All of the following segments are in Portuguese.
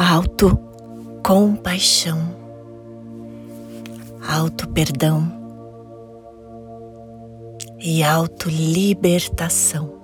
auto-compaixão, auto-perdão e auto-libertação.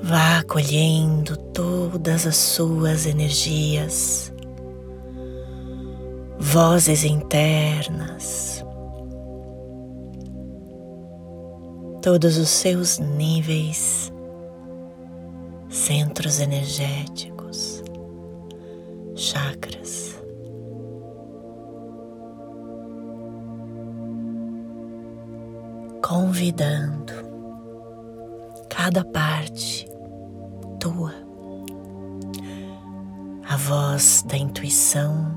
Vá acolhendo todas as suas energias, vozes internas, todos os seus níveis, centros energéticos, chakras. Convidando cada parte tua, a voz da intuição,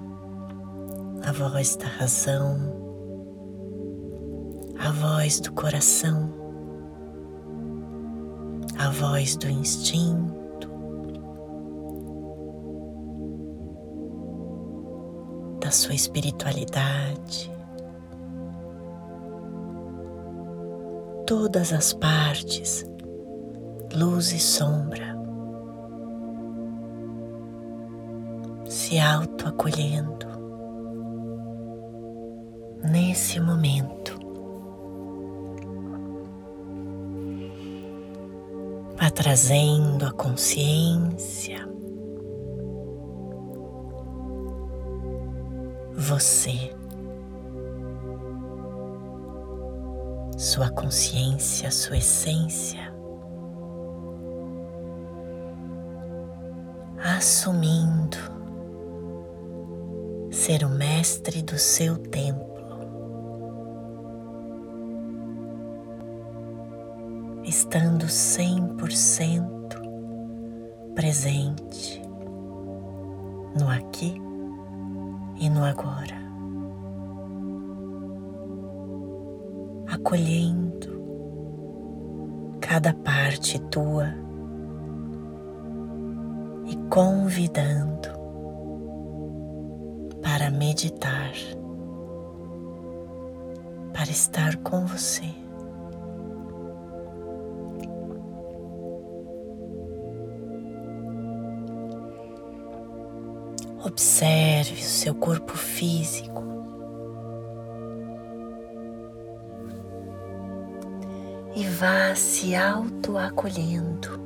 a voz da razão, a voz do coração, a voz do instinto, da sua espiritualidade. Todas as partes, luz e sombra, se auto-acolhendo nesse momento. Trazendo a consciência, você, sua consciência, sua essência, assumindo ser o mestre do seu templo. Estando cem por cento presente no aqui e no agora, acolhendo cada parte tua e convidando para meditar, para estar com você. Observe o seu corpo físico. E vá se auto-acolhendo.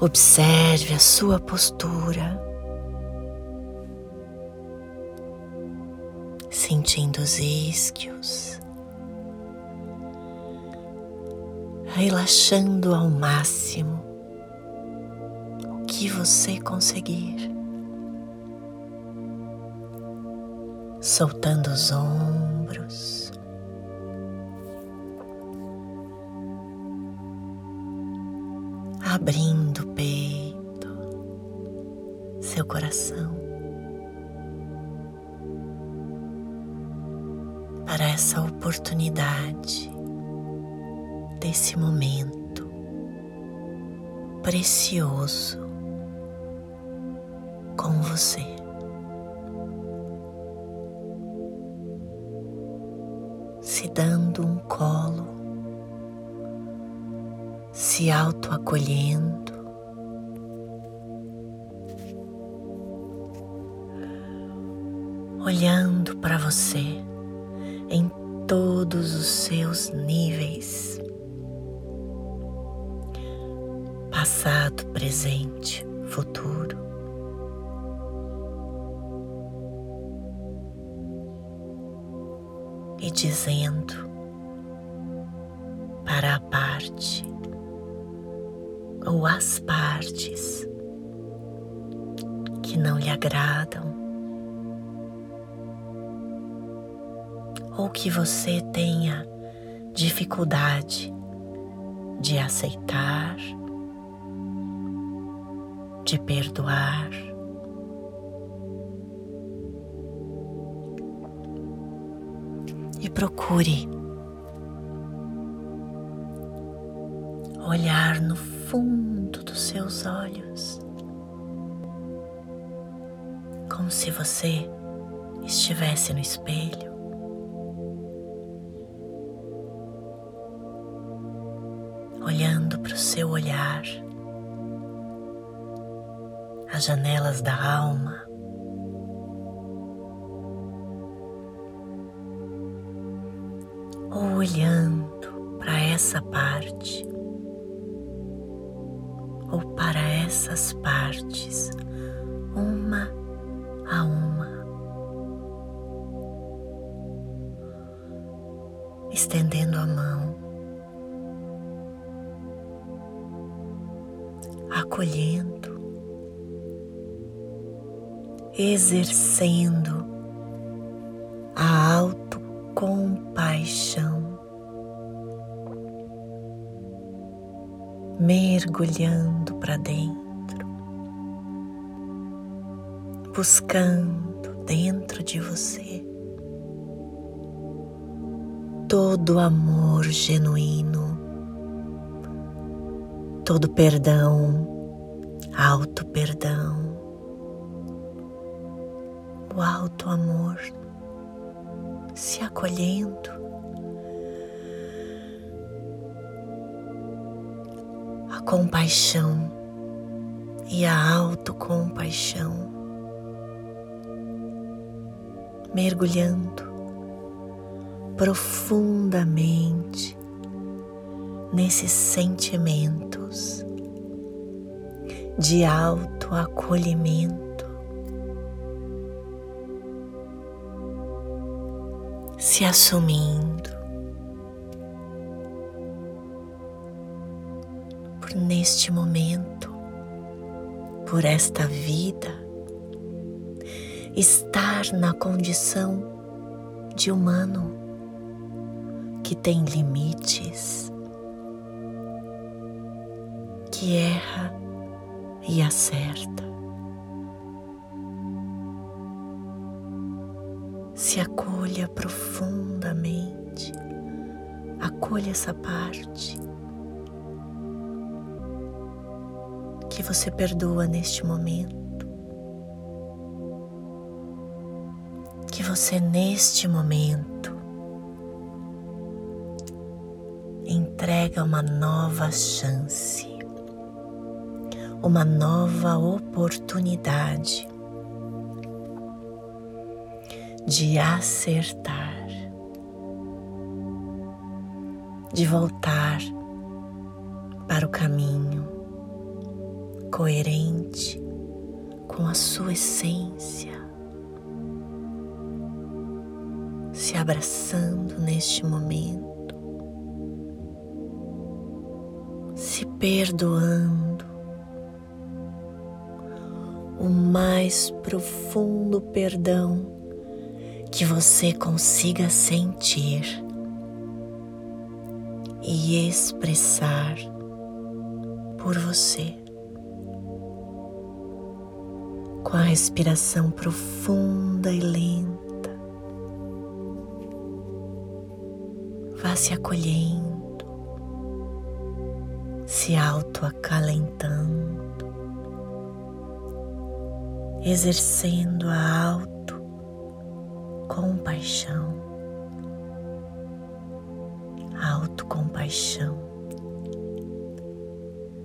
Observe a sua postura, sentindo os isquios, relaxando ao máximo o que você conseguir, soltando os ombros. abrindo o peito, seu coração, para essa oportunidade desse momento precioso com você. Se dando um colo se auto-acolhendo. Olhando para você em todos os seus níveis, passado, presente, futuro. E dizendo para a parte ou as partes que não lhe agradam ou que você tenha dificuldade de aceitar, de perdoar. E procure olhar no fundo dos seus olhos como se você estivesse no espelho. Olhando para o seu olhar, as janelas da alma, ou olhando para essa parte ou para essas partes, uma a uma, estendendo a mão, acolhendo, exercendo a autocompaixão. mergulhando para dentro, buscando dentro de você todo amor genuíno, todo perdão, alto perdão, o alto amor se acolhendo compaixão e a autocompaixão, mergulhando profundamente nesses sentimentos de autoacolhimento, se assumindo neste momento, por esta vida, estar na condição de humano que tem limites, que erra e acerta. Se acolha profundamente, acolha essa parte que você perdoa neste momento, que você neste momento entrega uma nova chance, uma nova oportunidade de acertar, de voltar para o caminho coerente com a sua essência, se abraçando neste momento, se perdoando o mais profundo perdão que você consiga sentir e expressar por você. com a respiração profunda e lenta. Vá se acolhendo, se autoacalentando, exercendo a auto-compaixão. A autocompaixão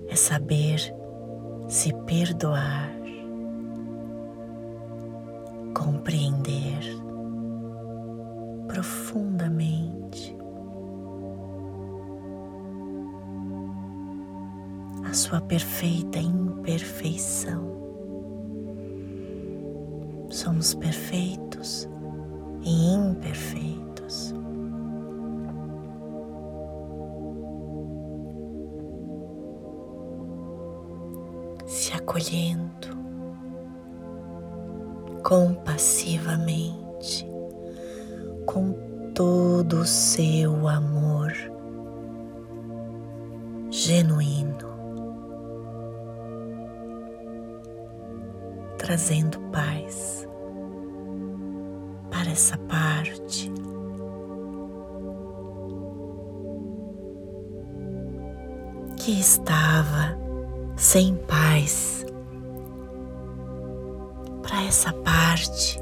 é saber se perdoar compreender profundamente a sua perfeita imperfeição. Somos perfeitos e imperfeitos. Se acolhendo compassivamente com todo o seu amor genuíno, trazendo paz essa parte. Que estava sem paz. Para essa parte.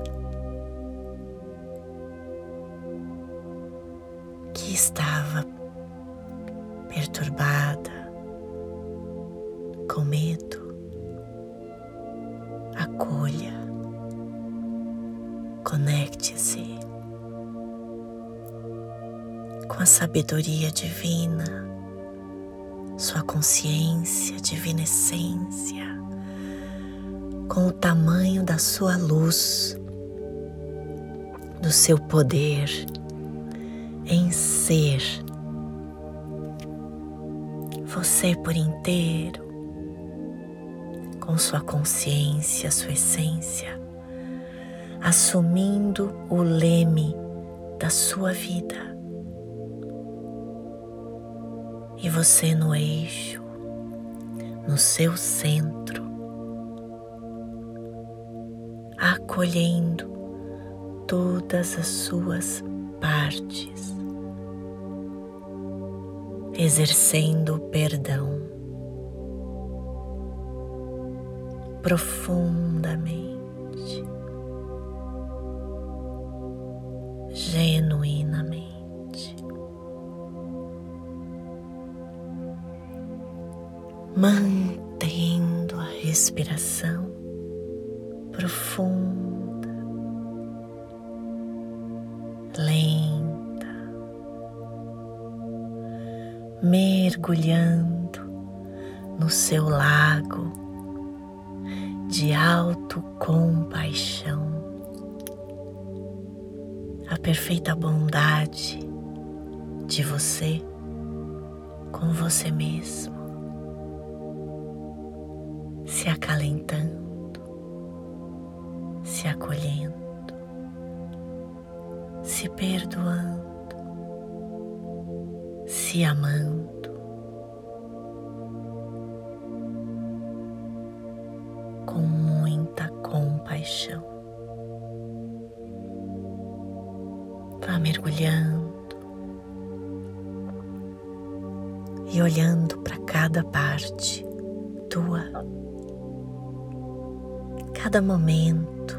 Que estava perturbada, com medo. Acolha, conecte-se sabedoria divina, sua consciência, divina essência, com o tamanho da sua luz, do seu poder em ser. Você por inteiro, com sua consciência, sua essência, assumindo o leme da sua vida e você no eixo, no seu centro, acolhendo todas as suas partes, exercendo o perdão profundamente, mantendo a respiração profunda, lenta, mergulhando no seu lago de autocompaixão, a perfeita bondade de você com você mesmo se acalentando, se acolhendo, se perdoando, se amando. Com muita compaixão. Vá mergulhando e olhando para cada parte tua cada momento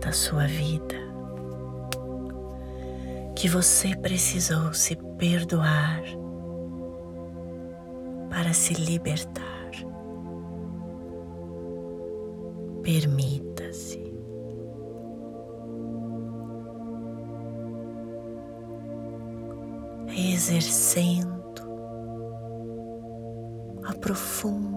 da sua vida que você precisou se perdoar para se libertar. Permita-se. Exercendo a profunda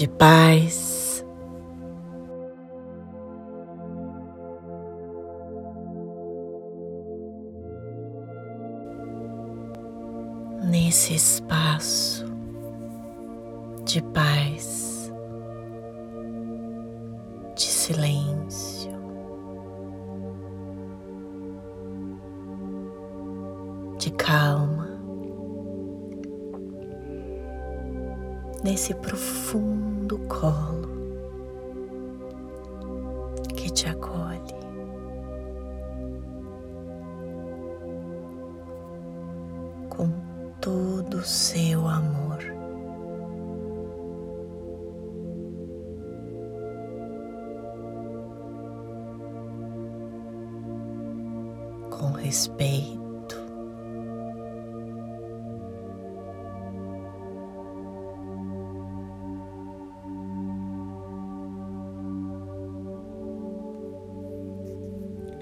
de paz, nesse espaço de paz, de silêncio, de calma, nesse profundo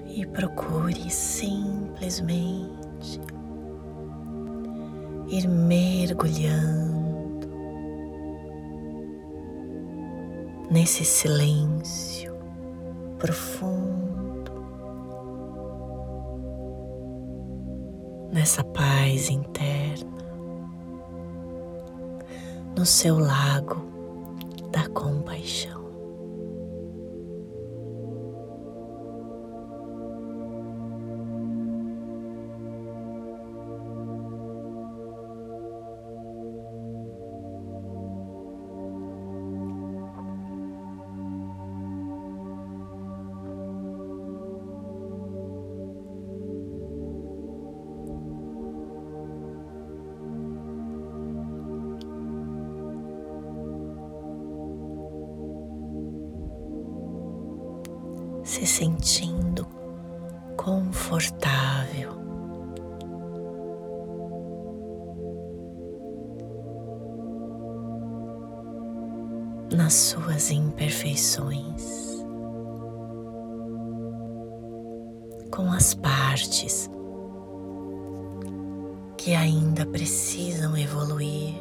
E procure simplesmente ir mergulhando nesse silêncio profundo. nessa paz interna, no seu lago da compaixão. Se sentindo confortável. Nas suas imperfeições, com as partes que ainda precisam evoluir,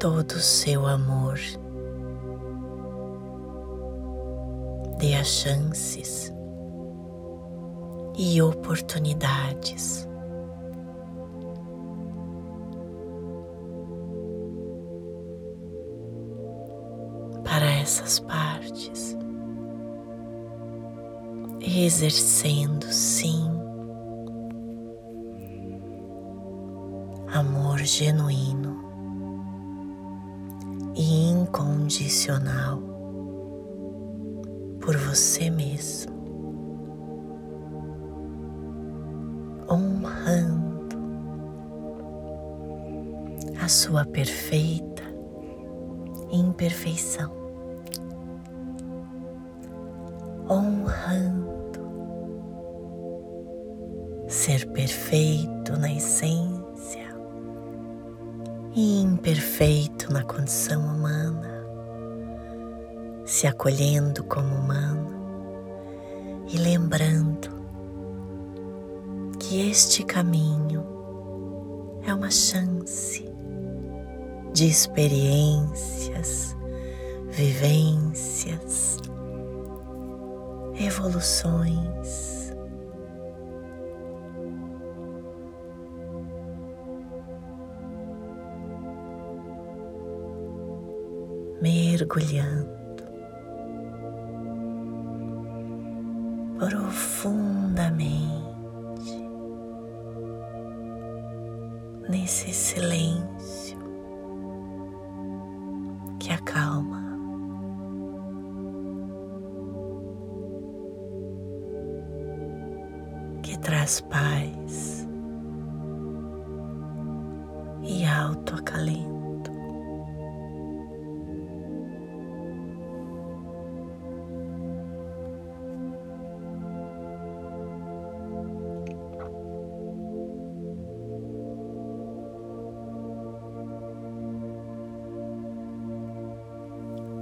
todo o seu amor. Dê chances e oportunidades. Para essas partes, exercendo sim amor genuíno e incondicional por você mesmo, honrando a sua perfeita imperfeição, acolhendo como humano e lembrando que este caminho é uma chance de experiências, vivências, evoluções. Mergulhando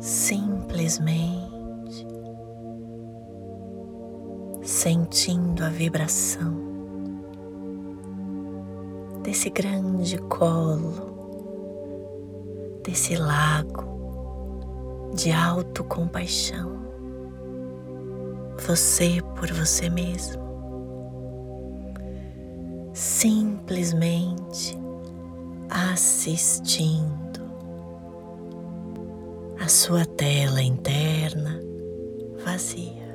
simplesmente sentindo a vibração desse grande colo, desse lago de autocompaixão, você por você mesmo, simplesmente assistindo sua tela interna vazia.